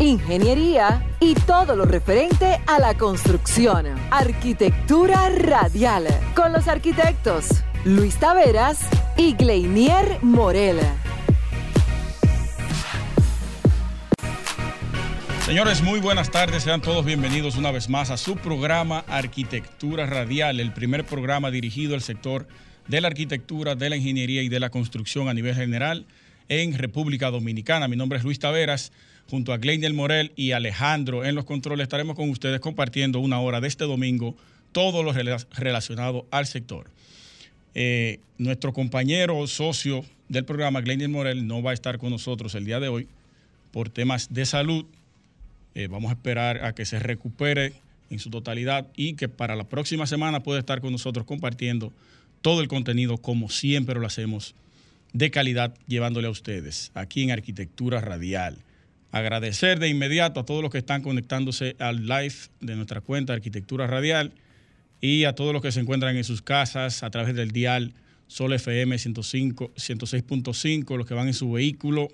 Ingeniería y todo lo referente a la construcción. Arquitectura Radial, con los arquitectos Luis Taveras y Gleinier Morel. Señores, muy buenas tardes. Sean todos bienvenidos una vez más a su programa Arquitectura Radial, el primer programa dirigido al sector de la arquitectura, de la ingeniería y de la construcción a nivel general en República Dominicana. Mi nombre es Luis Taveras. Junto a Glenn Morel y Alejandro en los controles estaremos con ustedes compartiendo una hora de este domingo todo lo relacionado al sector. Eh, nuestro compañero socio del programa, Glenn Morel, no va a estar con nosotros el día de hoy por temas de salud. Eh, vamos a esperar a que se recupere en su totalidad y que para la próxima semana pueda estar con nosotros compartiendo todo el contenido como siempre lo hacemos de calidad llevándole a ustedes aquí en Arquitectura Radial. Agradecer de inmediato a todos los que están conectándose al live de nuestra cuenta Arquitectura Radial y a todos los que se encuentran en sus casas a través del dial Sol FM 106.5, los que van en su vehículo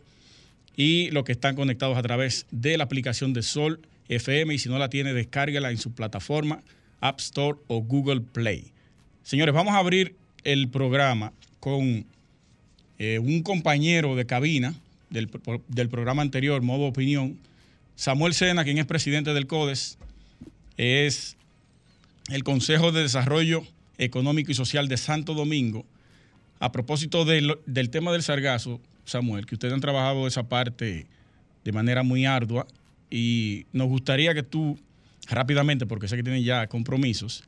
y los que están conectados a través de la aplicación de Sol FM y si no la tiene, descárguela en su plataforma App Store o Google Play. Señores, vamos a abrir el programa con eh, un compañero de cabina del, programa anterior, Modo Opinión, Samuel Sena, quien es presidente del CODES, es el Consejo de Desarrollo Económico y Social de Santo Domingo. A propósito del, tema del sargazo, Samuel, que ustedes han trabajado esa parte de manera muy ardua y nos gustaría que tú rápidamente, porque sé que tienen ya compromisos,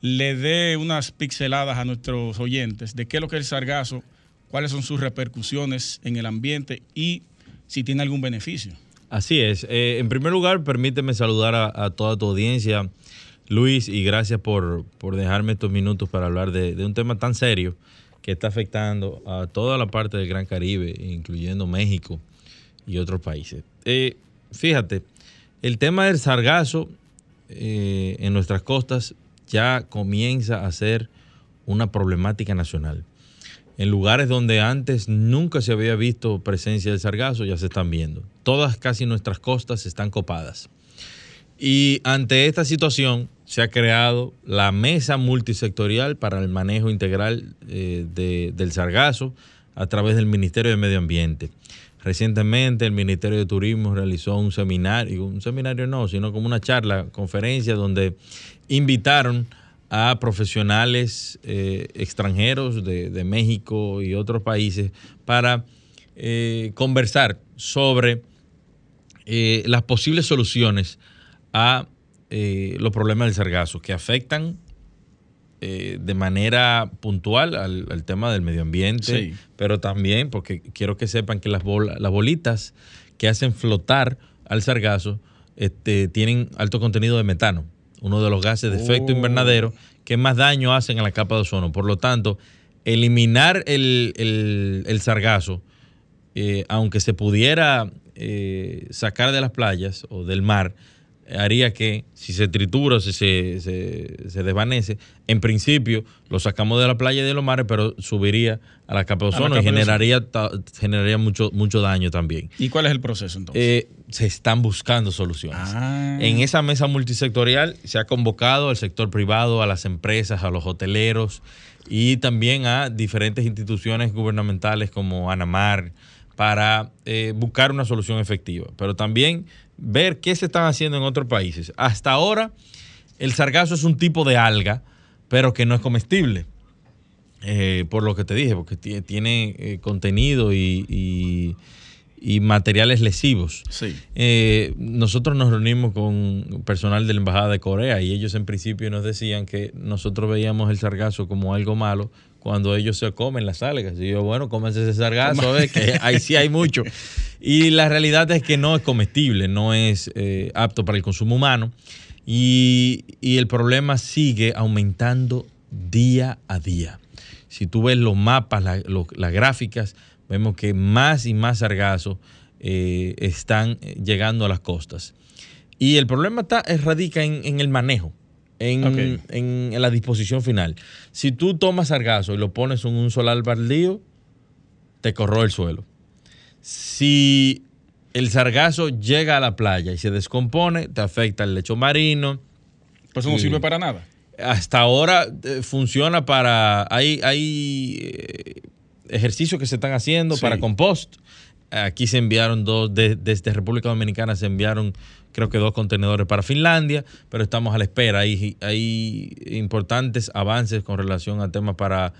le dé unas pixeladas a nuestros oyentes de qué es lo que es el sargazo, cuáles son sus repercusiones en el ambiente y si tiene algún beneficio. Así es. Eh, en primer lugar, permíteme saludar a, toda tu audiencia, Luis, y gracias por, dejarme estos minutos para hablar de, un tema tan serio que está afectando a toda la parte del Gran Caribe, incluyendo México y otros países. Eh, fíjate, el tema del sargazo eh, en nuestras costas ya comienza a ser una problemática nacional. En lugares donde antes nunca se había visto presencia del sargazo, ya se están viendo. Todas casi nuestras costas están copadas. Y ante esta situación se ha creado la mesa multisectorial para el manejo integral eh, del sargazo a través del Ministerio de Medio Ambiente. Recientemente el Ministerio de Turismo realizó un seminario, un seminario no, sino como una charla, conferencia donde invitaron a profesionales eh, extranjeros de, México y otros países para eh, conversar sobre eh, las posibles soluciones a los problemas del sargazo que afectan de manera puntual al, tema del medio ambiente, pero también porque quiero que sepan que las, las bolitas que hacen flotar al sargazo este, tienen alto contenido de metano uno de los gases de efecto invernadero que más daño hacen a la capa de ozono. Por lo tanto, eliminar el, sargazo, eh, aunque se pudiera eh, sacar de las playas o del mar, haría que si se tritura si se, se, desvanece, en principio lo sacamos de la playa y de los mares, pero subiría a la capa de ozono y generaría, generaría mucho, mucho daño también. ¿Y cuál es el proceso entonces? Eh, se están buscando soluciones. Ah. En esa mesa multisectorial se ha convocado al sector privado, a las empresas, a los hoteleros y también a diferentes instituciones gubernamentales como ANAMAR para eh, buscar una solución efectiva. Pero también ver qué se están haciendo en otros países. Hasta ahora, el sargazo es un tipo de alga, pero que no es comestible. Eh, por lo que te dije, porque tiene eh, contenido y, materiales lesivos. Sí. Eh, nosotros nos reunimos con personal de la Embajada de Corea y ellos en principio nos decían que nosotros veíamos el sargazo como algo malo cuando ellos se comen las algas. Y yo, bueno, cómense ese sargazo, que ahí sí hay mucho. Y la realidad es que no es comestible, no es eh, apto para el consumo humano. Y, y el problema sigue aumentando día a día. Si tú ves los mapas, la- las gráficas, vemos que más y más sargazos eh, están eh, llegando a las costas. Y el problema está, radica en, en el manejo, en, en- en la disposición final. Si tú tomas sargazo y lo pones en un solar baldío, te corroe el suelo. Si el sargazo llega a la playa y se descompone, te afecta el lecho marino, Pues eso no sirve para nada. hasta ahora eh, funciona para. Hay, hay eh, ejercicios que se están haciendo Sí. para compost. Aquí se enviaron dos, de- desde República Dominicana se enviaron, creo que dos contenedores para Finlandia, pero estamos a la espera. Hay, hay importantes avances con relación a temas para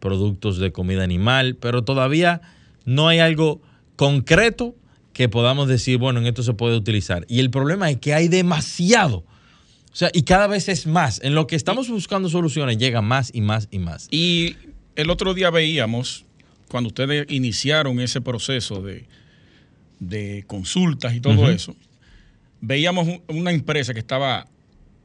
productos de comida animal, pero todavía no hay algo concreto que podamos decir, bueno, en esto se puede utilizar. Y el problema es que hay demasiado. O sea, y cada vez es más. En lo que estamos buscando soluciones llega más y más y más. Y el otro día veíamos, cuando ustedes iniciaron ese proceso de, de consultas y todo eso, veíamos un- una empresa que estaba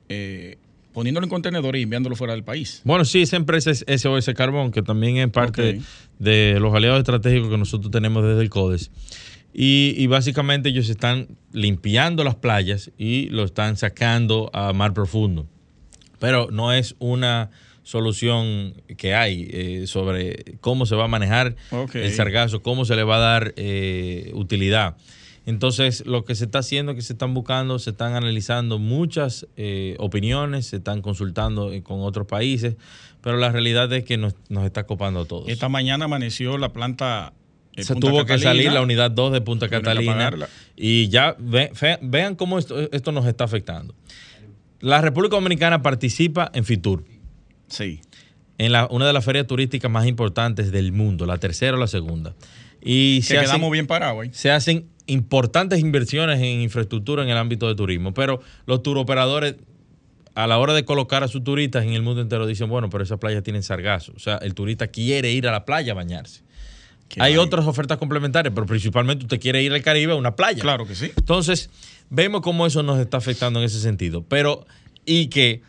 eh, poniéndolo en contenedores y enviándolo fuera del país. Bueno, sí, esa empresa es SOS Carbón, que también es parte de los aliados estratégicos que nosotros tenemos desde el CODES. Y, y básicamente ellos están limpiando las playas y lo están sacando a mar profundo. Pero no es una solución que hay eh, sobre cómo se va a manejar el sargazo, cómo se le va a dar eh, utilidad. Entonces, lo que se está haciendo que se están buscando, se están analizando muchas eh, opiniones, se están consultando con otros países, pero la realidad es que nos, nos está copando a todos. Esta mañana amaneció la planta. se Punta tuvo que salir la unidad 2 de Punta Catalina y ya ve- vean cómo esto, esto nos está afectando. La República Dominicana participa en FITUR, Sí. en la, una de las ferias turísticas más importantes del mundo, la tercera o la segunda. Y Que se hacen- quedamos bien parados se hacen importantes inversiones en infraestructura en el ámbito de turismo, pero los turoperadores a la hora de colocar a sus turistas en el mundo entero dicen, bueno, pero esas playas tienen sargazo, o sea, el turista quiere ir a la playa a bañarse. Hay otras ofertas complementarias, pero principalmente usted quiere ir al Caribe a una playa. Claro que sí. Entonces, vemos cómo eso nos está afectando en ese sentido. Pero, y que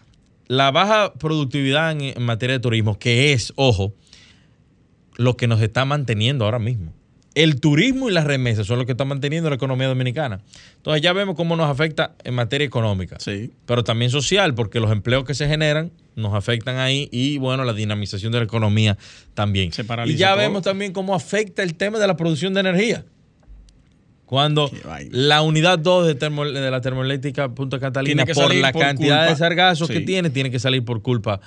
la baja productividad en, en materia de turismo, que es, ojo, lo que nos está manteniendo ahora mismo. El turismo y las remesas son lo que están manteniendo la economía dominicana. Entonces, ya vemos cómo nos afecta en materia económica Sí. pero también social, porque los empleos que se generan nos afectan ahí y bueno, la dinamización de la economía también. Se paraliza y ya todo. vemos también cómo afecta el tema de la producción de energía. Cuando la unidad 2 de, termo- de la termoeléctrica Punta Catalina, Tiene que por la por cantidad culpa- de sargazos que tiene, tiene que salir por culpa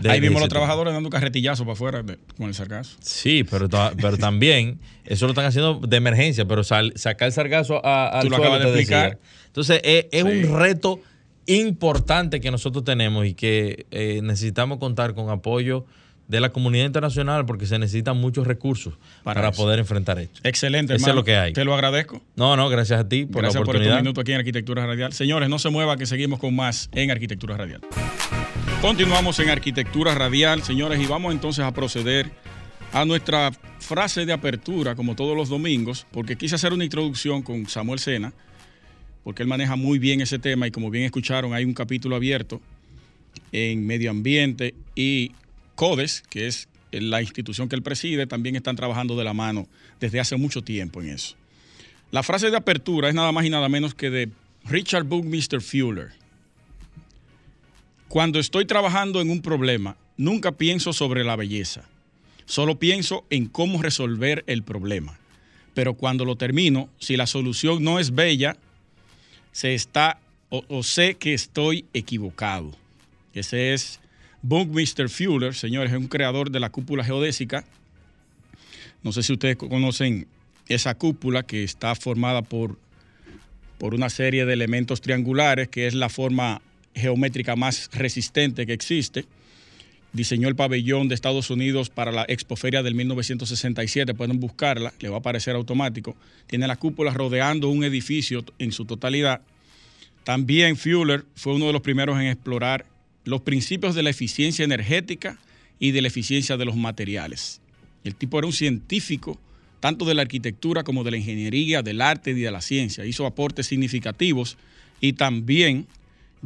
de ahí vimos los trabajadores dando carretillazos para afuera de- con el sargazo. Sí, pero, pero también eso lo están haciendo de emergencia, pero sal- sacar el sargazo a, al Tú lo suelo, acabas de decía. explicar. Entonces, es, es Sí. un reto importante que nosotros tenemos y que eh, necesitamos contar con apoyo de la comunidad internacional porque se necesitan muchos recursos Para poder enfrentar esto. Excelente, Eso es lo que hay. Te lo agradezco. No, no, gracias a ti por Gracias la por estos oportunidad. minutos aquí en Arquitectura Radial. Señores, no se mueva que seguimos con más en Arquitectura Radial. Continuamos en Arquitectura Radial, señores, y vamos entonces a proceder a nuestra frase de apertura, como todos los domingos, porque quise hacer una introducción con Samuel Sena, porque él maneja muy bien ese tema y como bien escucharon, hay un capítulo abierto en medio ambiente y CODES, que es la institución que él preside, también están trabajando de la mano desde hace mucho tiempo en eso. La frase de apertura es nada más y nada menos que de Richard Buckminster Fuller. Cuando estoy trabajando en un problema, nunca pienso sobre la belleza. Solo pienso en cómo resolver el problema. Pero cuando lo termino, si la solución no es bella, se está o, o sé que estoy equivocado. Ese es Buckminster Fuller, señores, es un creador de la cúpula geodésica. No sé si ustedes conocen esa cúpula que está formada por, por una serie de elementos triangulares, que es la forma geométrica más resistente que existe. Diseñó el pabellón de Estados Unidos para la Expoferia del 1967, pueden buscarla, le va a aparecer automático. Tiene la cúpula rodeando un edificio en su totalidad. También Fuller fue uno de los primeros en explorar los principios de la eficiencia energética y de la eficiencia de los materiales. El tipo era un científico tanto de la arquitectura como de la ingeniería, del arte y de la ciencia. Hizo aportes significativos y también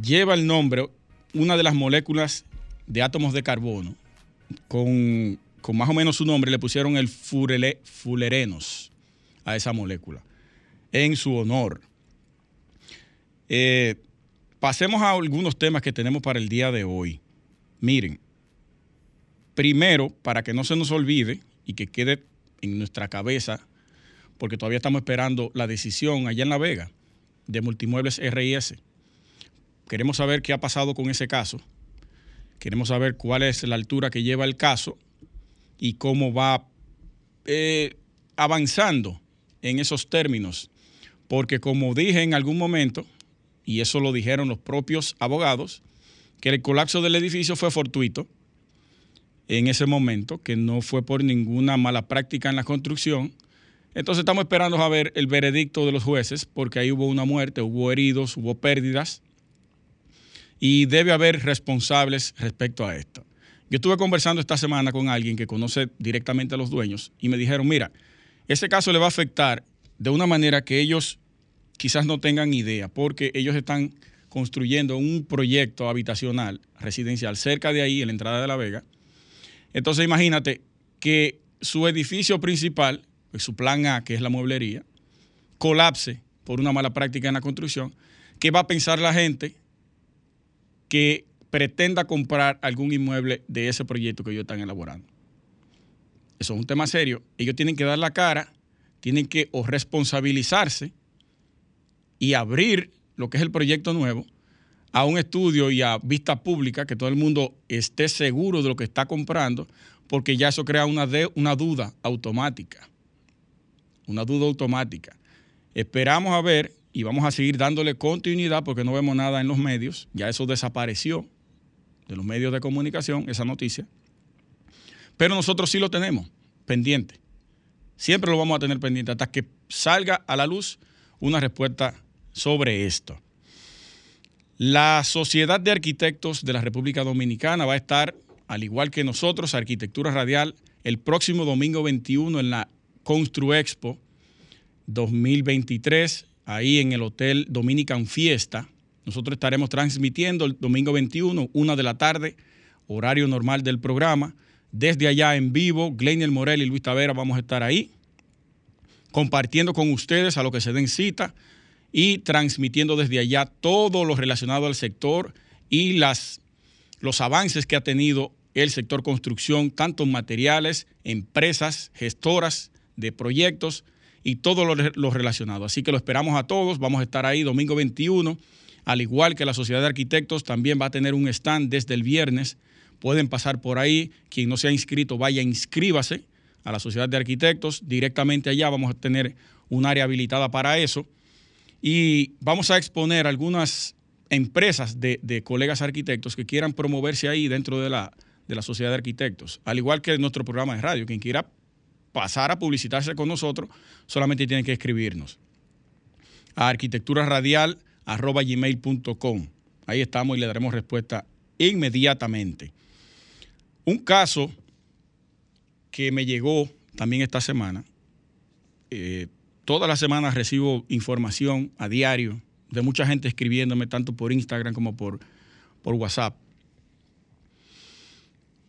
lleva el nombre, una de las moléculas de átomos de carbono, con, más o menos su nombre, le pusieron el furele, fulerenos a esa molécula, en su honor. Eh, pasemos a algunos temas que tenemos para el día de hoy. Miren, primero, para que no se nos olvide y que quede en nuestra cabeza, porque todavía estamos esperando la decisión allá en La Vega de Multimuebles RIS. Queremos saber qué ha pasado con ese caso. Queremos saber cuál es la altura que lleva el caso y cómo va eh, avanzando en esos términos. Porque como dije en algún momento, y eso lo dijeron los propios abogados, que el colapso del edificio fue fortuito en ese momento, que no fue por ninguna mala práctica en la construcción. Entonces estamos esperando a ver el veredicto de los jueces, porque ahí hubo una muerte, hubo heridos, hubo pérdidas y debe haber responsables respecto a esto. Yo estuve conversando esta semana con alguien que conoce directamente a los dueños y me dijeron, mira, ese caso le va a afectar de una manera que ellos quizás no tengan idea, porque ellos están construyendo un proyecto habitacional residencial cerca de ahí, en la entrada de La Vega. Entonces imagínate que su edificio principal, pues, su plan A, que es la mueblería, colapse por una mala práctica en la construcción. ¿Qué va a pensar la gente que pretenda comprar algún inmueble de ese proyecto que ellos están elaborando. Eso es un tema serio. Ellos tienen que dar la cara, tienen que responsabilizarse y abrir lo que es el proyecto nuevo a un estudio y a vista pública, que todo el mundo esté seguro de lo que está comprando, porque ya eso crea una, una duda automática. Una duda automática. Esperamos a ver y vamos a seguir dándole continuidad porque no vemos nada en los medios. Ya eso desapareció de los medios de comunicación, esa noticia. Pero nosotros sí lo tenemos pendiente. Siempre lo vamos a tener pendiente hasta que salga a la luz una respuesta sobre esto. La Sociedad de Arquitectos de la República Dominicana va a estar, al igual que nosotros, Arquitectura Radial, el próximo domingo 21 en la Constru Expo 2023 ahí en el Hotel Dominican Fiesta. Nosotros estaremos transmitiendo el domingo 21, una de la tarde, horario normal del programa. Desde allá en vivo, Glenel Morel y Luis Tavera vamos a estar ahí, compartiendo con ustedes a lo que se den cita y transmitiendo desde allá todo lo relacionado al sector y las, los avances que ha tenido el sector construcción, tanto materiales, empresas, gestoras de proyectos, y todo lo, relacionado. Así que lo esperamos a todos. Vamos a estar ahí domingo 21. Al igual que la Sociedad de Arquitectos, también va a tener un stand desde el viernes. Pueden pasar por ahí. Quien no se ha inscrito, vaya, inscríbase a la Sociedad de Arquitectos. Directamente allá vamos a tener un área habilitada para eso. Y vamos a exponer algunas empresas de, colegas arquitectos que quieran promoverse ahí dentro de la, de la Sociedad de Arquitectos. Al igual que nuestro programa de radio. Quien quiera pasar a publicitarse con nosotros, solamente tienen que escribirnos a arquitecturaradial.com. Ahí estamos y le daremos respuesta inmediatamente. Un caso que me llegó también esta semana, eh, todas las semanas recibo información a diario de mucha gente escribiéndome tanto por Instagram como por, por WhatsApp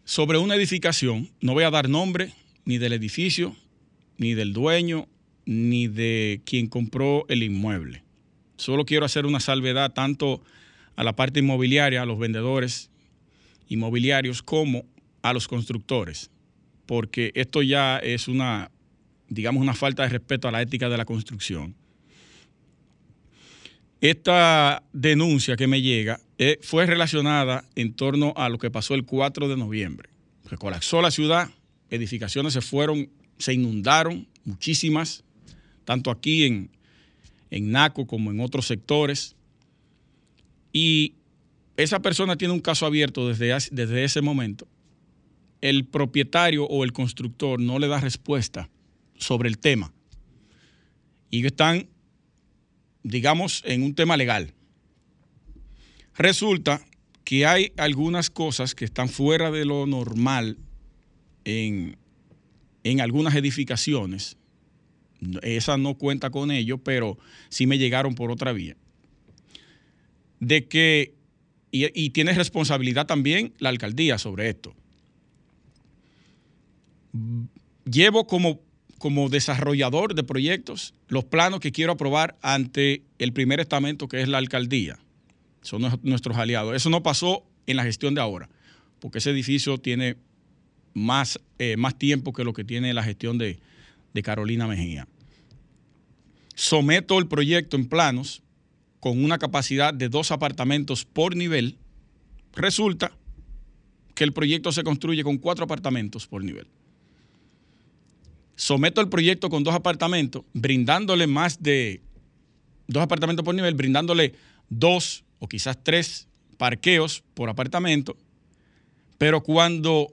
sobre una edificación, no voy a dar nombre, ni del edificio, ni del dueño, ni de quien compró el inmueble. Solo quiero hacer una salvedad tanto a la parte inmobiliaria, a los vendedores inmobiliarios, como a los constructores, porque esto ya es una, digamos, una falta de respeto a la ética de la construcción. Esta denuncia que me llega eh, fue relacionada en torno a lo que pasó el 4 de noviembre. Se colapsó la ciudad, edificaciones se fueron, se inundaron, muchísimas, tanto aquí en, en Naco como en otros sectores. Y esa persona tiene un caso abierto desde, desde ese momento. El propietario o el constructor no le da respuesta sobre el tema. Y están, digamos, en un tema legal. Resulta que hay algunas cosas que están fuera de lo normal en, algunas edificaciones. Esa no cuenta con ello, pero sí me llegaron por otra vía. De que y, tiene responsabilidad también la alcaldía sobre esto. Llevo como, como desarrollador de proyectos los planos que quiero aprobar ante el primer estamento que es la alcaldía. Son nuestros aliados. Eso no pasó en la gestión de ahora, porque ese edificio tiene más, eh, más tiempo que lo que tiene la gestión de, de Carolina Mejía. Someto el proyecto en planos con una capacidad de dos apartamentos por nivel, resulta que el proyecto se construye con cuatro apartamentos por nivel. Someto el proyecto con dos apartamentos, brindándole más de dos apartamentos por nivel, brindándole dos o quizás tres parqueos por apartamento, pero cuando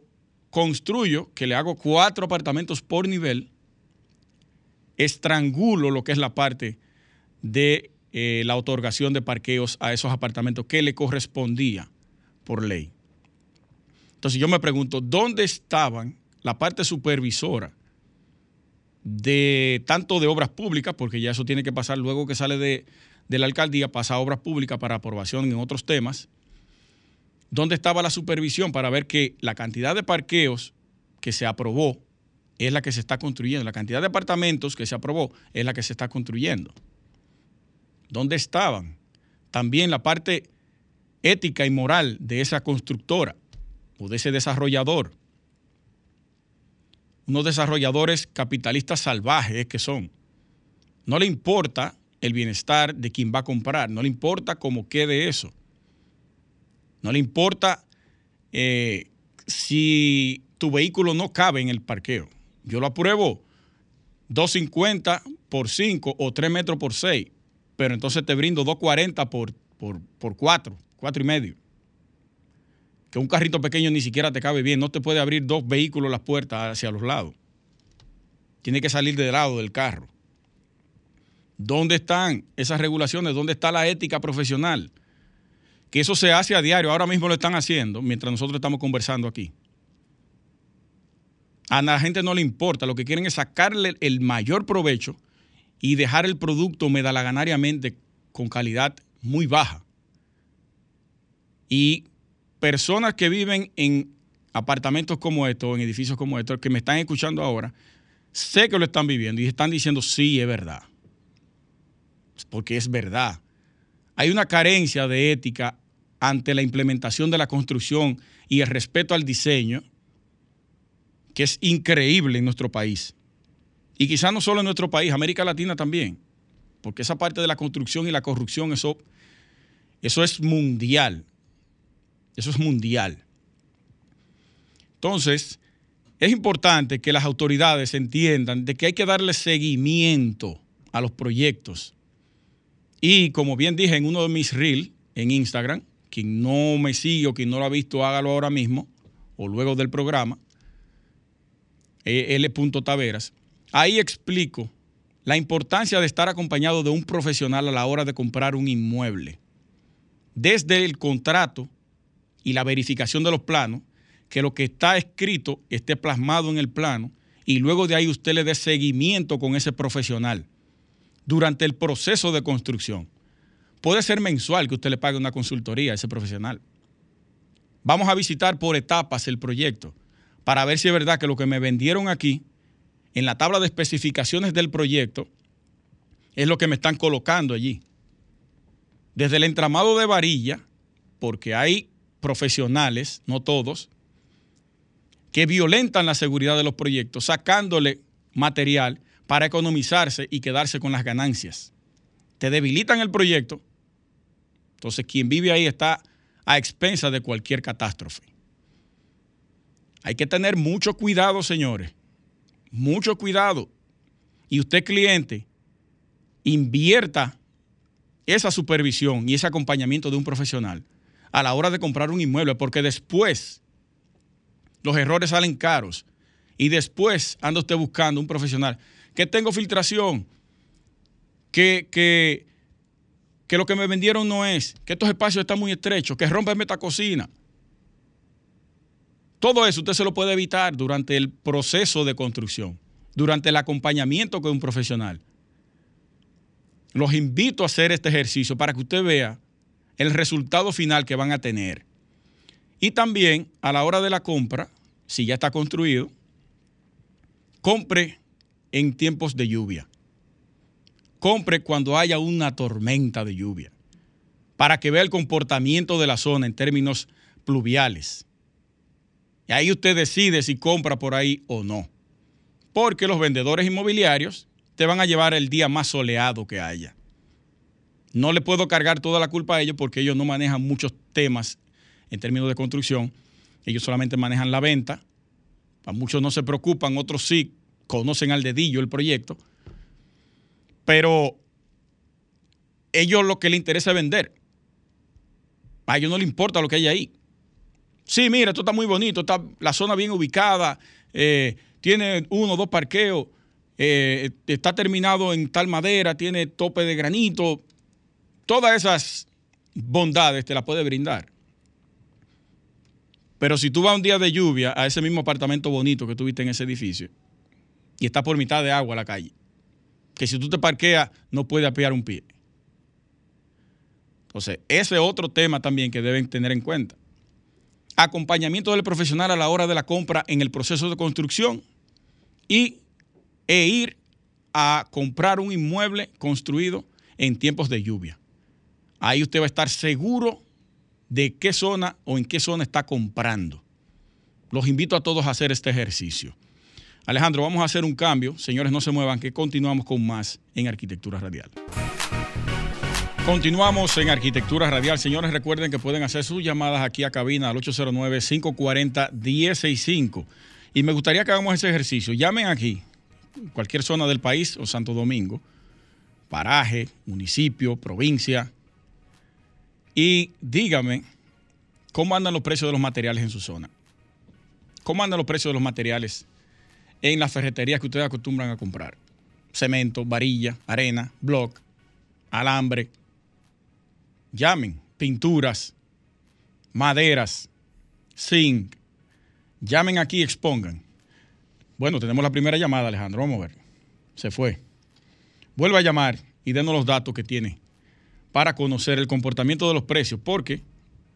construyo, que le hago cuatro apartamentos por nivel, estrangulo lo que es la parte de eh, la otorgación de parqueos a esos apartamentos que le correspondía por ley. Entonces yo me pregunto, ¿dónde estaban la parte supervisora de tanto de obras públicas, porque ya eso tiene que pasar luego que sale de, de la alcaldía, pasa a obras públicas para aprobación en otros temas? ¿Dónde estaba la supervisión para ver que la cantidad de parqueos que se aprobó es la que se está construyendo, la cantidad de apartamentos que se aprobó es la que se está construyendo? ¿Dónde estaban? También la parte ética y moral de esa constructora o de ese desarrollador. Unos desarrolladores capitalistas salvajes que son. No le importa el bienestar de quien va a comprar, no le importa cómo quede eso. No le importa eh, si tu vehículo no cabe en el parqueo. Yo lo apruebo 250 por 5 o 3 metros por 6 pero entonces te brindo 2.40 por, por, por 4, 4 y medio. Que un carrito pequeño ni siquiera te cabe bien, no te puede abrir dos vehículos las puertas hacia los lados. Tiene que salir del lado del carro. ¿Dónde están esas regulaciones? ¿Dónde está la ética profesional? Que eso se hace a diario, ahora mismo lo están haciendo mientras nosotros estamos conversando aquí. A la gente no le importa, lo que quieren es sacarle el mayor provecho y dejar el producto medalaganariamente con calidad muy baja. Y personas que viven en apartamentos como estos, en edificios como estos, que me están escuchando ahora, sé que lo están viviendo y están diciendo, sí, es verdad. Porque es verdad. Hay una carencia de ética ante la implementación de la construcción y el respeto al diseño que es increíble en nuestro país. Y quizás no solo en nuestro país, América Latina también, porque esa parte de la construcción y la corrupción, eso, eso es mundial. Eso es mundial. Entonces, es importante que las autoridades entiendan de que hay que darle seguimiento a los proyectos. Y como bien dije en uno de mis reels en Instagram, quien no me sigue o quien no lo ha visto, hágalo ahora mismo o luego del programa, L. Taveras Ahí explico la importancia de estar acompañado de un profesional a la hora de comprar un inmueble. Desde el contrato y la verificación de los planos, que lo que está escrito esté plasmado en el plano y luego de ahí usted le dé seguimiento con ese profesional durante el proceso de construcción. Puede ser mensual que usted le pague una consultoría a ese profesional. Vamos a visitar por etapas el proyecto para ver si es verdad que lo que me vendieron aquí en la tabla de especificaciones del proyecto es lo que me están colocando allí. Desde el entramado de varilla, porque hay profesionales, no todos, que violentan la seguridad de los proyectos, sacándole material para economizarse y quedarse con las ganancias. Te debilitan el proyecto, entonces quien vive ahí está a expensas de cualquier catástrofe. Hay que tener mucho cuidado, señores mucho cuidado. Y usted cliente, invierta esa supervisión y ese acompañamiento de un profesional a la hora de comprar un inmueble, porque después los errores salen caros y después anda usted buscando un profesional que tengo filtración, que, que, que lo que me vendieron no es, que estos espacios están muy estrechos, que rompen esta cocina. Todo eso usted se lo puede evitar durante el proceso de construcción, durante el acompañamiento con un profesional. Los invito a hacer este ejercicio para que usted vea el resultado final que van a tener. Y también a la hora de la compra, si ya está construido, compre en tiempos de lluvia. Compre cuando haya una tormenta de lluvia, para que vea el comportamiento de la zona en términos pluviales. Y ahí usted decide si compra por ahí o no. Porque los vendedores inmobiliarios te van a llevar el día más soleado que haya. No le puedo cargar toda la culpa a ellos porque ellos no manejan muchos temas en términos de construcción. Ellos solamente manejan la venta. A muchos no se preocupan, otros sí conocen al dedillo el proyecto. Pero ellos lo que les interesa es vender. A ellos no les importa lo que hay ahí. Sí, mira, esto está muy bonito, está la zona bien ubicada, eh, tiene uno o dos parqueos, eh, está terminado en tal madera, tiene tope de granito. Todas esas bondades te las puede brindar. Pero si tú vas un día de lluvia a ese mismo apartamento bonito que tuviste en ese edificio y está por mitad de agua la calle, que si tú te parqueas no puedes apiar un pie. Entonces, ese es otro tema también que deben tener en cuenta. Acompañamiento del profesional a la hora de la compra en el proceso de construcción y e ir a comprar un inmueble construido en tiempos de lluvia. Ahí usted va a estar seguro de qué zona o en qué zona está comprando. Los invito a todos a hacer este ejercicio. Alejandro, vamos a hacer un cambio. Señores, no se muevan, que continuamos con más en Arquitectura Radial. Continuamos en Arquitectura Radial. Señores, recuerden que pueden hacer sus llamadas aquí a cabina al 809-540-165. Y me gustaría que hagamos ese ejercicio. Llamen aquí, cualquier zona del país o Santo Domingo, paraje, municipio, provincia, y dígame cómo andan los precios de los materiales en su zona. ¿Cómo andan los precios de los materiales en las ferreterías que ustedes acostumbran a comprar? Cemento, varilla, arena, block, alambre. Llamen, pinturas, maderas, zinc. Llamen aquí y expongan. Bueno, tenemos la primera llamada, Alejandro. Vamos a ver. Se fue. Vuelva a llamar y denos los datos que tiene para conocer el comportamiento de los precios, porque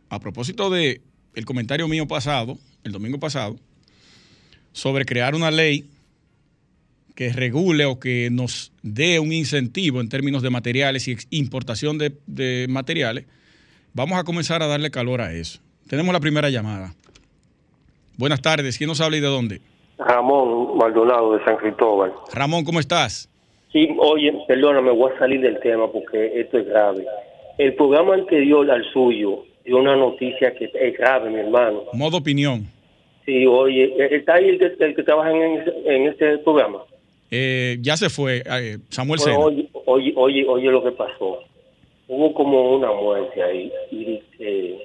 a propósito de el comentario mío pasado, el domingo pasado, sobre crear una ley que regule o que nos dé un incentivo en términos de materiales y importación de, de materiales, vamos a comenzar a darle calor a eso. Tenemos la primera llamada. Buenas tardes, ¿quién nos habla y de dónde? Ramón Maldonado de San Cristóbal. Ramón, ¿cómo estás? Sí, oye, perdóname, voy a salir del tema porque esto es grave. El programa anterior al suyo dio una noticia que es grave, mi hermano. Modo opinión. Sí, oye, ¿está ahí el que, el que trabaja en, en este programa? Eh, ya se fue, eh, Samuel oye, oye, oye, oye lo que pasó. Hubo como una muerte ahí y eh,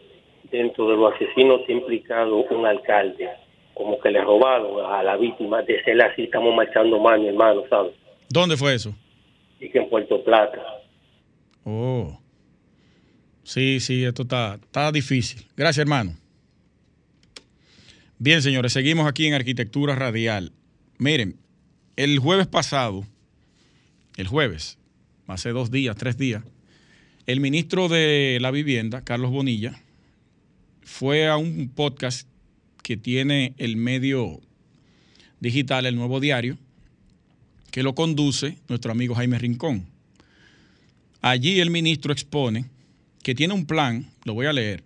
dentro de los asesinos está implicado un alcalde, como que le robaron a la víctima. De ser así estamos marchando mal, mi hermano, ¿sabes? ¿Dónde fue eso? Y que en Puerto Plata. Oh. Sí, sí, esto está, está difícil. Gracias, hermano. Bien, señores, seguimos aquí en Arquitectura Radial. Miren, el jueves pasado, el jueves, hace dos días, tres días, el ministro de la Vivienda, Carlos Bonilla, fue a un podcast que tiene el medio digital, el nuevo diario, que lo conduce nuestro amigo Jaime Rincón. Allí el ministro expone que tiene un plan, lo voy a leer,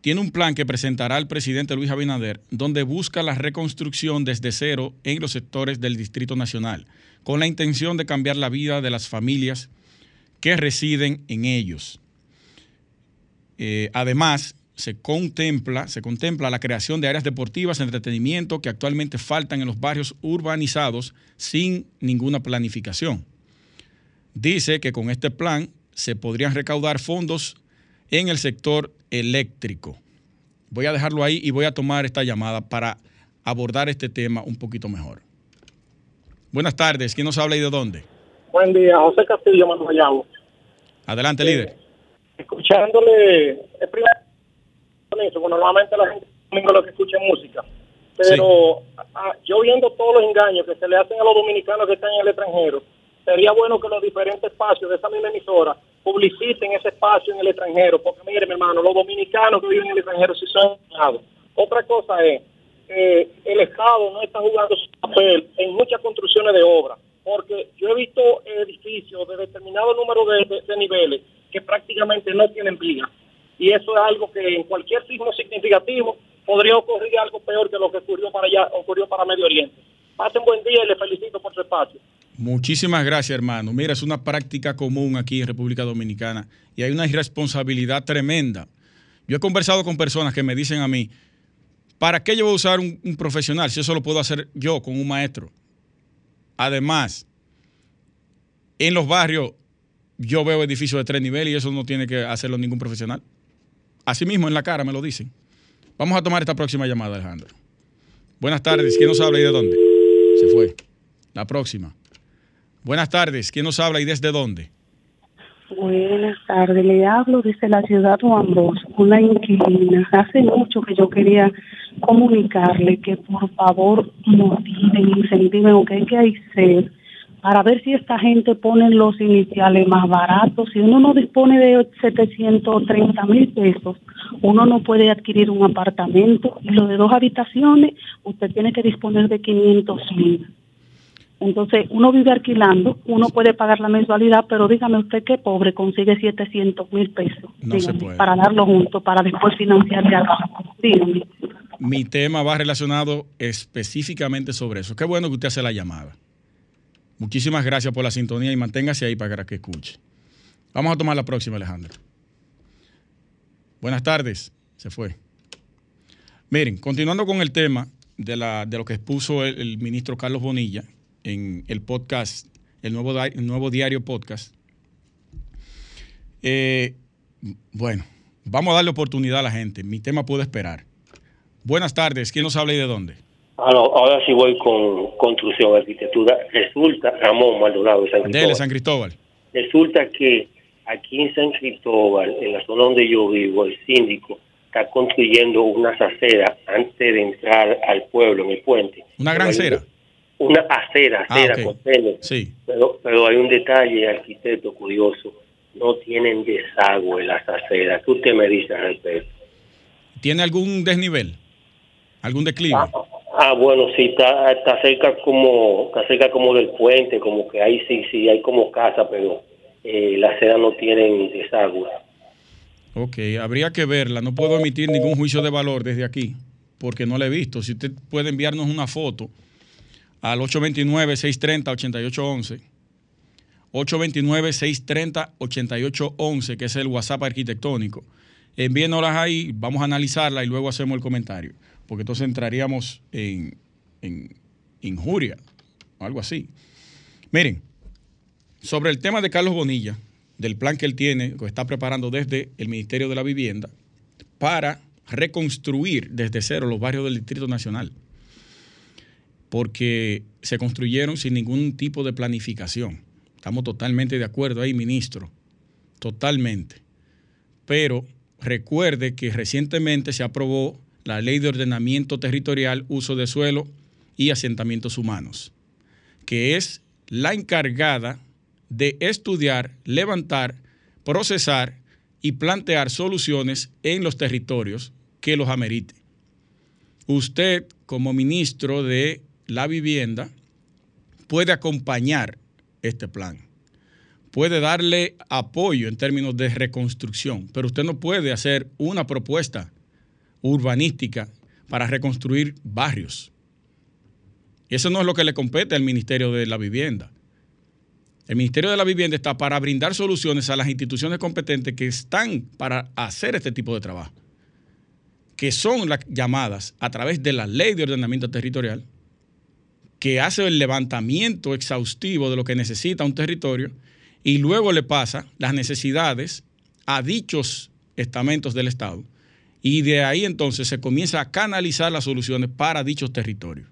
tiene un plan que presentará el presidente Luis Abinader, donde busca la reconstrucción desde cero en los sectores del Distrito Nacional, con la intención de cambiar la vida de las familias que residen en ellos. Eh, además, se contempla, se contempla la creación de áreas deportivas, entretenimiento que actualmente faltan en los barrios urbanizados sin ninguna planificación. Dice que con este plan se podrían recaudar fondos en el sector eléctrico. Voy a dejarlo ahí y voy a tomar esta llamada para abordar este tema un poquito mejor. Buenas tardes, ¿quién nos habla y de dónde? Buen día, José Castillo, Guayabo. Adelante, líder. Escuchándole, es primero, porque normalmente la gente domingo lo que escucha es música. Pero ah, yo viendo todos los engaños que se le hacen a los dominicanos que están en el extranjero, sería bueno que los diferentes espacios de esa misma emisora publiciten ese espacio en el extranjero, porque mire, mi hermano, los dominicanos que viven en el extranjero sí son Otra cosa es, eh, el Estado no está jugando su papel en muchas construcciones de obra, porque yo he visto edificios de determinado número de, niveles que prácticamente no tienen vida. Y eso es algo que en cualquier signo significativo podría ocurrir algo peor que lo que ocurrió para allá, ocurrió para Medio Oriente. Pasen buen día y les felicito por su espacio. Muchísimas gracias, hermano. Mira, es una práctica común aquí en República Dominicana y hay una irresponsabilidad tremenda. Yo he conversado con personas que me dicen a mí, ¿para qué yo voy a usar un, profesional si eso lo puedo hacer yo con un maestro? Además, en los barrios yo veo edificios de tres niveles y eso no tiene que hacerlo ningún profesional. Así mismo en la cara me lo dicen. Vamos a tomar esta próxima llamada, Alejandro. Buenas tardes. ¿Quién nos habla y de dónde? Se fue. La próxima. Buenas tardes, ¿quién nos habla y desde dónde? Buenas tardes, le hablo desde la ciudad de Juan una inquilina. Hace mucho que yo quería comunicarle que por favor motiven, incentiven o que hay que hacer para ver si esta gente pone los iniciales más baratos. Si uno no dispone de 730 mil pesos, uno no puede adquirir un apartamento y lo de dos habitaciones, usted tiene que disponer de 500 mil. Entonces, uno vive alquilando, uno puede pagar la mensualidad, pero dígame usted qué pobre consigue 700 mil pesos para darlo junto, para después financiar de abajo. Mi tema va relacionado específicamente sobre eso. Qué bueno que usted hace la llamada. Muchísimas gracias por la sintonía y manténgase ahí para que escuche. Vamos a tomar la próxima, Alejandro. Buenas tardes. Se fue. Miren, continuando con el tema de, la, de lo que expuso el ministro Carlos Bonilla, en el podcast, el nuevo, nuevo diario podcast. Eh, bueno, vamos a darle oportunidad a la gente. Mi tema puede esperar. Buenas tardes. ¿Quién nos habla y de dónde? Ahora, sí voy con construcción, arquitectura. Resulta, Ramón Maldonado de San Cristóbal. Dele, San Cristóbal. Resulta que aquí en San Cristóbal, en la zona donde yo vivo, el síndico está construyendo unas aceras antes de entrar al pueblo, en el puente. ¿Una gran acera? una acera, acera ah, con Sí. Pero, pero hay un detalle, arquitecto, curioso. No tienen desagüe las aceras. ¿Qué usted me dice al respecto? ¿Tiene algún desnivel? ¿Algún declive? Ah, ah, bueno, sí, está, está cerca como está cerca como del puente, como que ahí sí, sí, hay como casa, pero eh, las aceras no tienen desagüe. Ok, habría que verla. No puedo emitir ningún juicio de valor desde aquí, porque no la he visto. Si usted puede enviarnos una foto al 829-630-8811. 829-630-8811, que es el WhatsApp arquitectónico. Envíenoslas ahí, vamos a analizarla y luego hacemos el comentario, porque entonces entraríamos en, injuria o algo así. Miren, sobre el tema de Carlos Bonilla, del plan que él tiene, que está preparando desde el Ministerio de la Vivienda, para reconstruir desde cero los barrios del Distrito Nacional porque se construyeron sin ningún tipo de planificación. Estamos totalmente de acuerdo ahí, ministro, totalmente. Pero recuerde que recientemente se aprobó la Ley de Ordenamiento Territorial, Uso de Suelo y Asentamientos Humanos, que es la encargada de estudiar, levantar, procesar y plantear soluciones en los territorios que los amerite. Usted, como ministro de la vivienda puede acompañar este plan, puede darle apoyo en términos de reconstrucción, pero usted no puede hacer una propuesta urbanística para reconstruir barrios. Eso no es lo que le compete al Ministerio de la Vivienda. El Ministerio de la Vivienda está para brindar soluciones a las instituciones competentes que están para hacer este tipo de trabajo, que son las llamadas a través de la ley de ordenamiento territorial, que hace el levantamiento exhaustivo de lo que necesita un territorio y luego le pasa las necesidades a dichos estamentos del Estado. Y de ahí entonces se comienza a canalizar las soluciones para dichos territorios.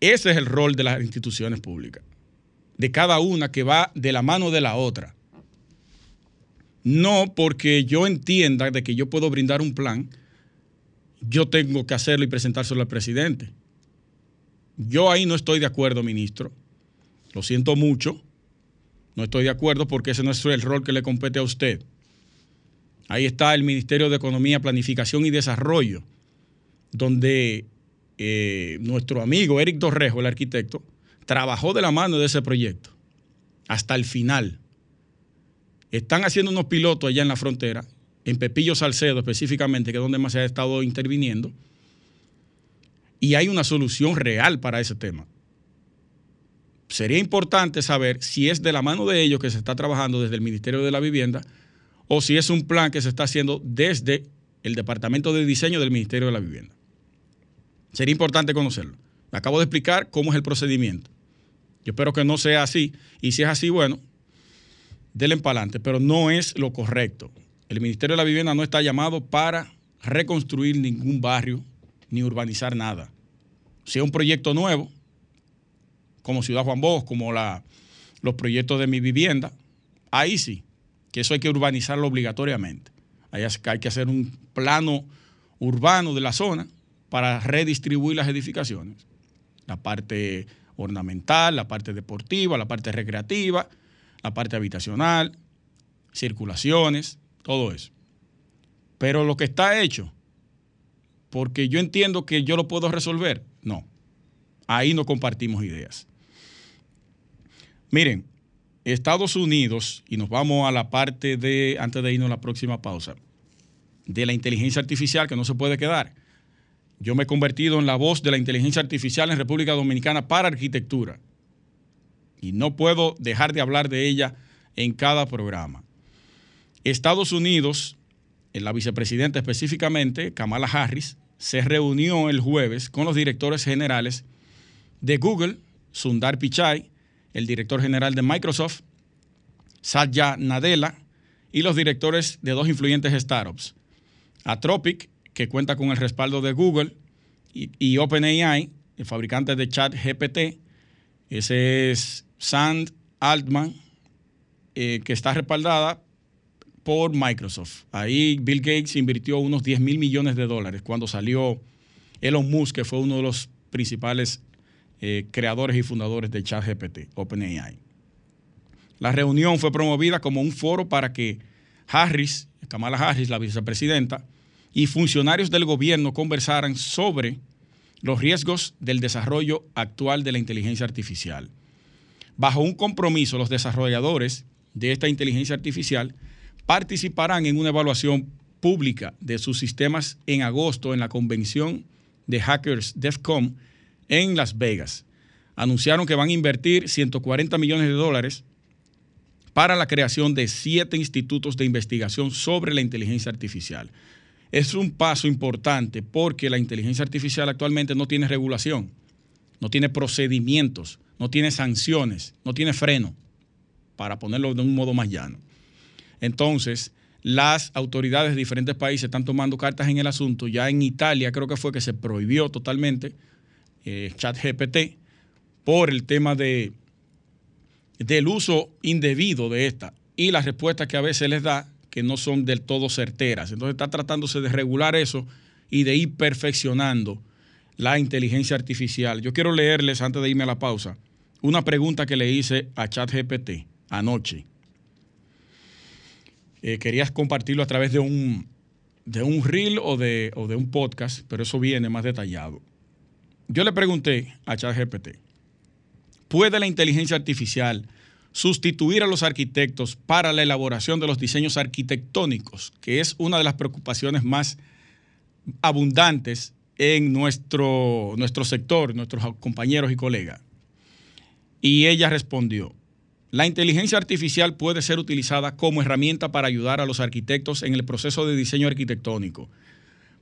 Ese es el rol de las instituciones públicas, de cada una que va de la mano de la otra. No porque yo entienda de que yo puedo brindar un plan, yo tengo que hacerlo y presentárselo al presidente yo ahí no estoy de acuerdo, ministro. Lo siento mucho, No estoy de acuerdo porque ese no es el rol que le compete a usted. Ahí está el Ministerio de Economía, Planificación y Desarrollo, donde eh, nuestro amigo Eric Torrejo, el arquitecto, trabajó de la mano de ese proyecto hasta el final. Están haciendo unos pilotos allá en la frontera, en Pepillo Salcedo específicamente, que es donde más se ha estado interviniendo, y hay una solución real para ese tema. Sería importante saber si es de la mano de ellos que se está trabajando desde el Ministerio de la Vivienda o si es un plan que se está haciendo desde el Departamento de Diseño del Ministerio de la Vivienda. Sería importante conocerlo. acabo de explicar cómo es el procedimiento. Yo espero que no sea así. Y si es así, bueno, denle para adelante. Pero no es lo correcto. El Ministerio de la Vivienda no está llamado para reconstruir ningún barrio ni urbanizar nada. Si es un proyecto nuevo, como Ciudad Juan Bosch, como los proyectos de mi vivienda, ahí sí, que eso hay que urbanizarlo obligatoriamente. Hay que hacer un plano urbano de la zona para redistribuir las edificaciones. La parte ornamental, la parte deportiva, la parte recreativa, la parte habitacional, circulaciones, todo eso. Pero lo que está hecho, porque yo entiendo que yo lo puedo resolver, no. Ahí no compartimos ideas. Miren, Estados Unidos, y nos vamos a la parte de, antes de irnos a la próxima pausa, de la inteligencia artificial que no se puede quedar. Yo me he convertido en la voz de la inteligencia artificial en República Dominicana para arquitectura. Y no puedo dejar de hablar de ella en cada programa. Estados Unidos, la vicepresidenta específicamente, Kamala Harris, se reunió el jueves con los directores generales de Google, Sundar Pichai, el director general de Microsoft, Satya Nadella, y los directores de dos influyentes startups, Atropic que cuenta con el respaldo de Google, y, OpenAI, el fabricante de chat GPT. Ese es Sand Altman, eh, que está respaldada por Microsoft. Ahí Bill Gates invirtió unos 10 mil millones de dólares cuando salió Elon Musk, que fue uno de los principales eh, creadores y fundadores de ChatGPT, OpenAI. La reunión fue promovida como un foro para que Harris, Kamala Harris, la vicepresidenta, y funcionarios del gobierno conversaran sobre los riesgos del desarrollo actual de la inteligencia artificial. Bajo un compromiso, los desarrolladores de esta inteligencia artificial participarán en una evaluación pública de sus sistemas en agosto en la convención de hackers DEFCON en Las Vegas. Anunciaron que van a invertir 140 millones de dólares para la creación de siete institutos de investigación sobre la inteligencia artificial es un paso importante porque la inteligencia artificial actualmente no tiene regulación, no tiene procedimientos, no tiene sanciones, no tiene freno, para ponerlo de un modo más llano. Entonces, las autoridades de diferentes países están tomando cartas en el asunto. Ya en Italia creo que fue que se prohibió totalmente eh, ChatGPT por el tema de, del uso indebido de esta y las respuestas que a veces les da que no son del todo certeras. Entonces está tratándose de regular eso y de ir perfeccionando la inteligencia artificial. Yo quiero leerles, antes de irme a la pausa, una pregunta que le hice a ChatGPT anoche. Eh, querías compartirlo a través de un, de un reel o de, o de un podcast, pero eso viene más detallado. Yo le pregunté a ChatGPT, ¿puede la inteligencia artificial sustituir a los arquitectos para la elaboración de los diseños arquitectónicos, que es una de las preocupaciones más abundantes en nuestro, nuestro sector, nuestros compañeros y colegas. Y ella respondió, la inteligencia artificial puede ser utilizada como herramienta para ayudar a los arquitectos en el proceso de diseño arquitectónico,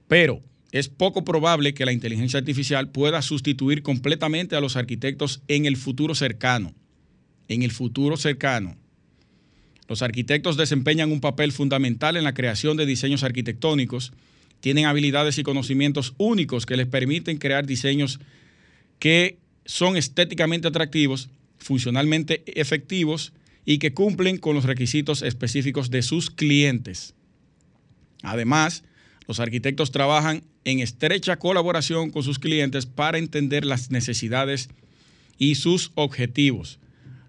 pero es poco probable que la inteligencia artificial pueda sustituir completamente a los arquitectos en el futuro cercano en el futuro cercano. Los arquitectos desempeñan un papel fundamental en la creación de diseños arquitectónicos, tienen habilidades y conocimientos únicos que les permiten crear diseños que son estéticamente atractivos, funcionalmente efectivos y que cumplen con los requisitos específicos de sus clientes. Además, los arquitectos trabajan en estrecha colaboración con sus clientes para entender las necesidades y sus objetivos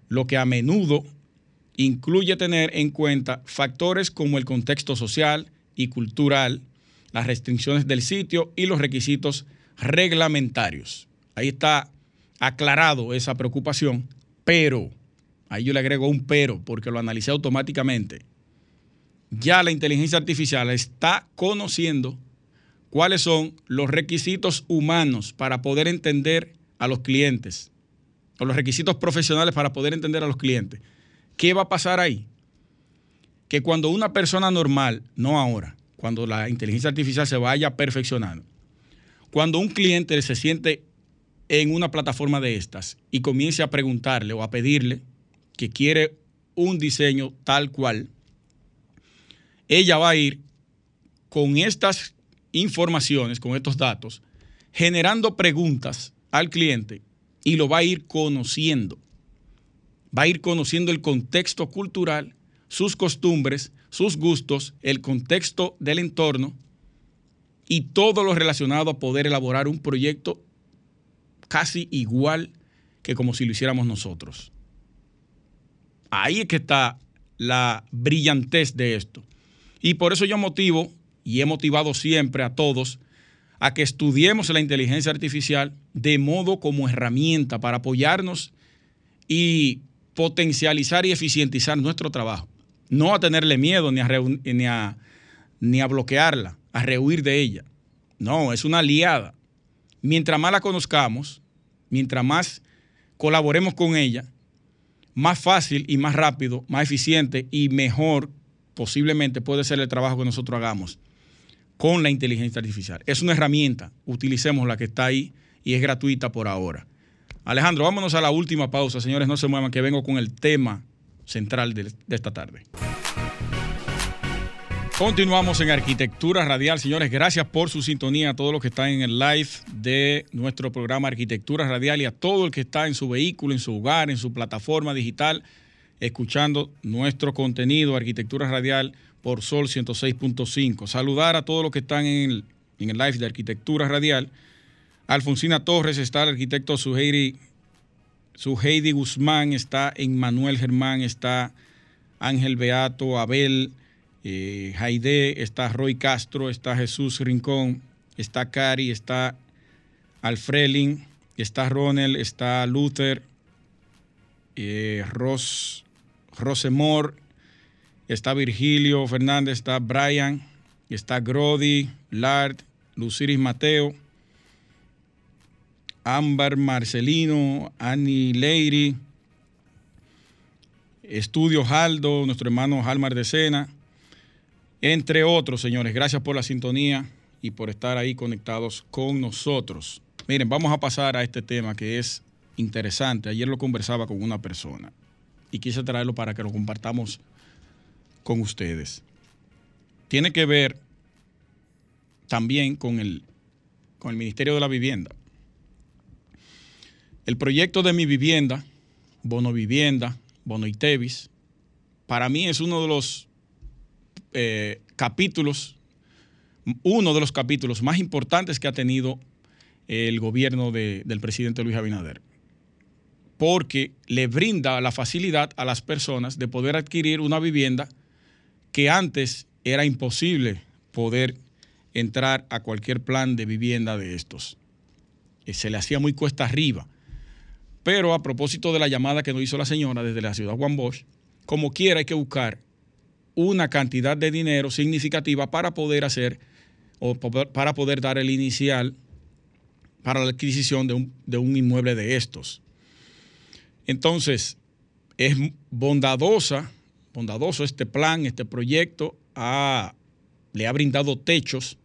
lo que a menudo incluye tener en cuenta factores como el contexto social y cultural, las restricciones del sitio y los requisitos reglamentarios. Ahí está aclarado esa preocupación, pero, ahí yo le agrego un pero porque lo analicé automáticamente. Ya la inteligencia artificial está conociendo cuáles son los requisitos humanos para poder entender a los clientes, o los requisitos profesionales para poder entender a los clientes. ¿Qué va a pasar ahí? Que cuando una persona normal, no ahora, cuando la inteligencia artificial se vaya perfeccionando, cuando un cliente se siente en una plataforma de estas y comience a preguntarle o a pedirle que quiere un diseño tal cual, ella va a ir con estas informaciones, con estos datos, generando preguntas al cliente y lo va a ir conociendo. Va a ir conociendo el contexto cultural, sus costumbres, sus gustos, el contexto del entorno y todo lo relacionado a poder elaborar un proyecto casi igual que como si lo hiciéramos nosotros. Ahí es que está la brillantez de esto. Y por eso yo motivo y he motivado siempre a todos a que estudiemos la inteligencia artificial de modo como herramienta para apoyarnos y potencializar y eficientizar nuestro trabajo. No a tenerle miedo ni a, ni a, ni a bloquearla, a rehuir de ella. No, es una aliada. Mientras más la conozcamos, mientras más colaboremos con ella, más fácil y más rápido, más eficiente y mejor posiblemente puede ser el trabajo que nosotros hagamos con la inteligencia artificial. Es una herramienta, utilicemos la que está ahí y es gratuita por ahora. Alejandro, vámonos a la última pausa. Señores, no se muevan, que vengo con el tema central de, esta tarde. Continuamos en Arquitectura Radial. Señores, gracias por su sintonía a todos los que están en el live de nuestro programa Arquitectura Radial y a todo el que está en su vehículo, en su hogar, en su plataforma digital, escuchando nuestro contenido Arquitectura Radial por Sol 106.5. Saludar a todos los que están en el, en el live de Arquitectura Radial. Alfonsina Torres está el arquitecto Suheidi, Suheidi Guzmán, está en Manuel Germán, está Ángel Beato, Abel eh, Jaide, está Roy Castro, está Jesús Rincón, está Cari, está Alfrelin, está Ronel, está Luther, eh, Ros, Rosemor, está Virgilio Fernández, está Brian, está Grody, Lard, Luciris Mateo, Ámbar Marcelino, Annie Leiri, Estudio Jaldo, nuestro hermano Halmar de Sena, entre otros, señores. Gracias por la sintonía y por estar ahí conectados con nosotros. Miren, vamos a pasar a este tema que es interesante. Ayer lo conversaba con una persona y quise traerlo para que lo compartamos con ustedes. Tiene que ver también con el, con el Ministerio de la Vivienda. El proyecto de mi vivienda, Bono Vivienda, Bono Itevis, para mí es uno de los eh, capítulos, uno de los capítulos más importantes que ha tenido el gobierno del presidente Luis Abinader, porque le brinda la facilidad a las personas de poder adquirir una vivienda que antes era imposible poder entrar a cualquier plan de vivienda de estos. Eh, se le hacía muy cuesta arriba. Pero a propósito de la llamada que nos hizo la señora desde la ciudad Juan Bosch, como quiera hay que buscar una cantidad de dinero significativa para poder hacer o para poder dar el inicial para la adquisición de un, de un inmueble de estos. Entonces, es bondadosa, bondadoso este plan, este proyecto, le ha brindado techos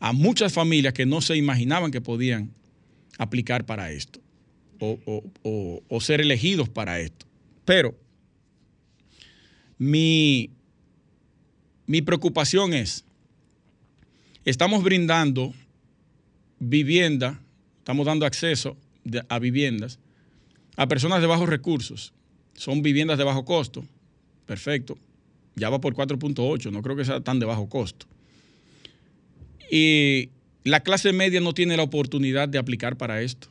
a muchas familias que no se imaginaban que podían aplicar para esto o, ser elegidos para esto. Pero mi preocupación es, estamos brindando vivienda, estamos dando acceso a viviendas a personas de bajos recursos. Son viviendas de bajo costo. Perfecto. Ya va por 4.8, no creo que sea tan de bajo costo. Y la clase media no tiene la oportunidad de aplicar para esto.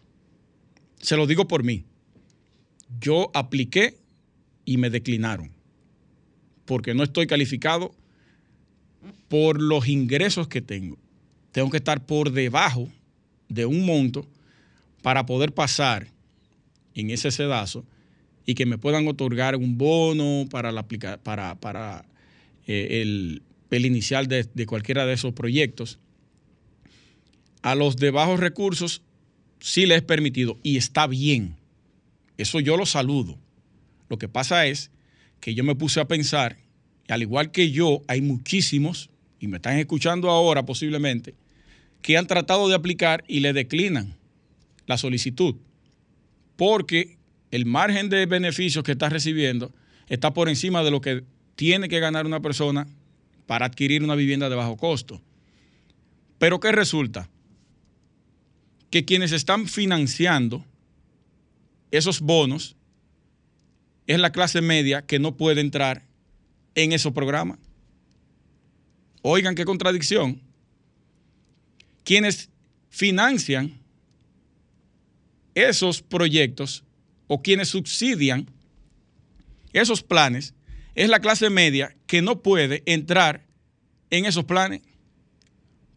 Se lo digo por mí. Yo apliqué y me declinaron, porque no estoy calificado por los ingresos que tengo. Tengo que estar por debajo de un monto para poder pasar en ese sedazo y que me puedan otorgar un bono para, la para, para eh, el, el, inicial de, de cualquiera de esos proyectos. A los de bajos recursos sí les es permitido y está bien. Eso yo lo saludo. Lo que pasa es que yo me puse a pensar, al igual que yo, hay muchísimos, y me están escuchando ahora posiblemente, que han tratado de aplicar y le declinan la solicitud, porque el margen de beneficios que está recibiendo está por encima de lo que tiene que ganar una persona para adquirir una vivienda de bajo costo. Pero ¿qué resulta? Que quienes están financiando esos bonos es la clase media que no puede entrar en esos programas. Oigan qué contradicción. Quienes financian esos proyectos o quienes subsidian esos planes es la clase media que no puede entrar en esos planes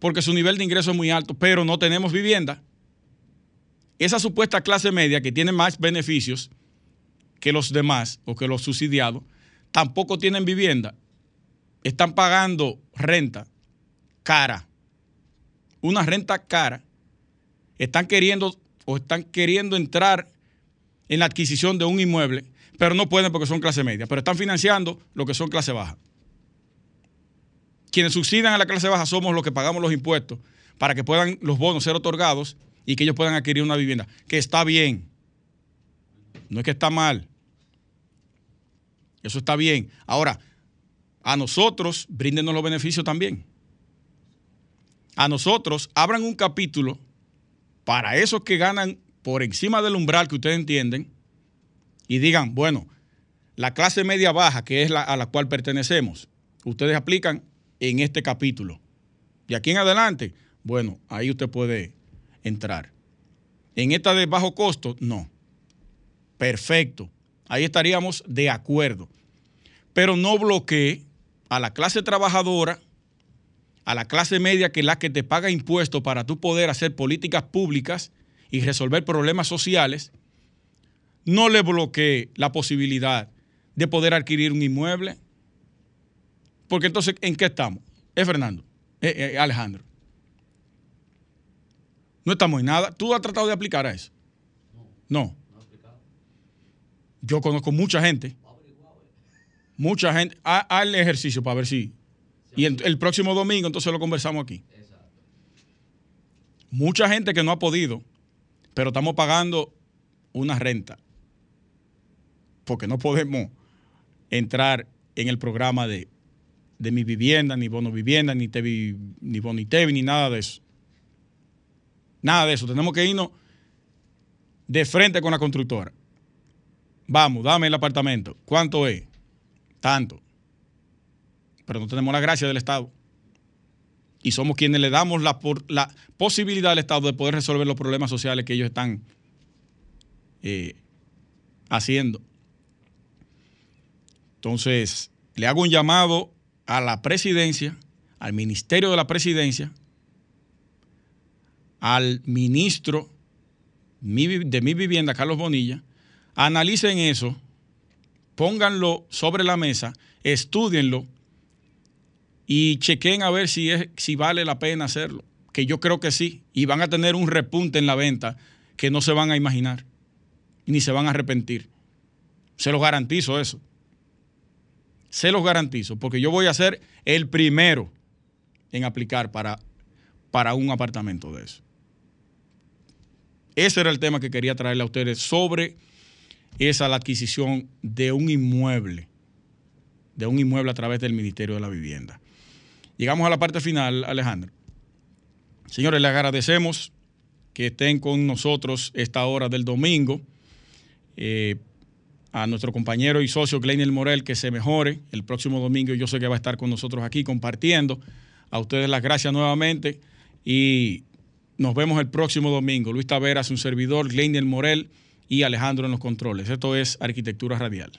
porque su nivel de ingreso es muy alto, pero no tenemos vivienda. Esa supuesta clase media que tiene más beneficios que los demás o que los subsidiados, tampoco tienen vivienda. Están pagando renta cara. Una renta cara. Están queriendo o están queriendo entrar en la adquisición de un inmueble, pero no pueden porque son clase media, pero están financiando lo que son clase baja. Quienes subsidian a la clase baja somos los que pagamos los impuestos para que puedan los bonos ser otorgados y que ellos puedan adquirir una vivienda, que está bien. No es que está mal. Eso está bien. Ahora, a nosotros bríndenos los beneficios también. A nosotros abran un capítulo para esos que ganan por encima del umbral que ustedes entienden y digan, bueno, la clase media baja, que es la a la cual pertenecemos, ustedes aplican en este capítulo. Y aquí en adelante, bueno, ahí usted puede entrar. En esta de bajo costo, no. Perfecto. Ahí estaríamos de acuerdo. Pero no bloquee a la clase trabajadora, a la clase media que es la que te paga impuestos para tú poder hacer políticas públicas y resolver problemas sociales, no le bloquee la posibilidad de poder adquirir un inmueble. Porque entonces, ¿en qué estamos? Es Fernando, eh, eh, Alejandro. No estamos en nada. ¿Tú has tratado de aplicar a eso? No. Yo conozco mucha gente. Mucha gente. Haz el ejercicio para ver si. Y el, el, próximo domingo entonces lo conversamos aquí. Mucha gente que no ha podido, pero estamos pagando una renta. Porque no podemos entrar en el programa de, de mi vivienda, ni bono vivienda, ni, tevi, ni bonitevi, ni nada de eso. Nada de eso. Tenemos que irnos de frente con la constructora. Vamos, dame el apartamento. ¿Cuánto es? Tanto. Pero no tenemos la gracia del Estado. Y somos quienes le damos la, posibilidad al Estado de poder resolver los problemas sociales que ellos están eh, haciendo. Entonces, le hago un llamado a la presidencia, al Ministerio de la Presidencia, al ministro de mi vivienda, Carlos Bonilla, analicen eso, pónganlo sobre la mesa, estudienlo y chequen a ver si, es, si vale la pena hacerlo. Que yo creo que sí. Y van a tener un repunte en la venta que no se van a imaginar, ni se van a arrepentir. Se los garantizo eso. Se los garantizo, porque yo voy a ser el primero en aplicar para, para un apartamento de eso. Ese era el tema que quería traerle a ustedes sobre esa la adquisición de un inmueble, de un inmueble a través del Ministerio de la Vivienda. Llegamos a la parte final, Alejandro. Señores, les agradecemos que estén con nosotros esta hora del domingo. Eh, a nuestro compañero y socio Glenel Morel que se mejore. El próximo domingo yo sé que va a estar con nosotros aquí compartiendo. A ustedes las gracias nuevamente y nos vemos el próximo domingo. Luis Taveras, un servidor, Glendiel Morel y Alejandro en los controles. Esto es Arquitectura Radial.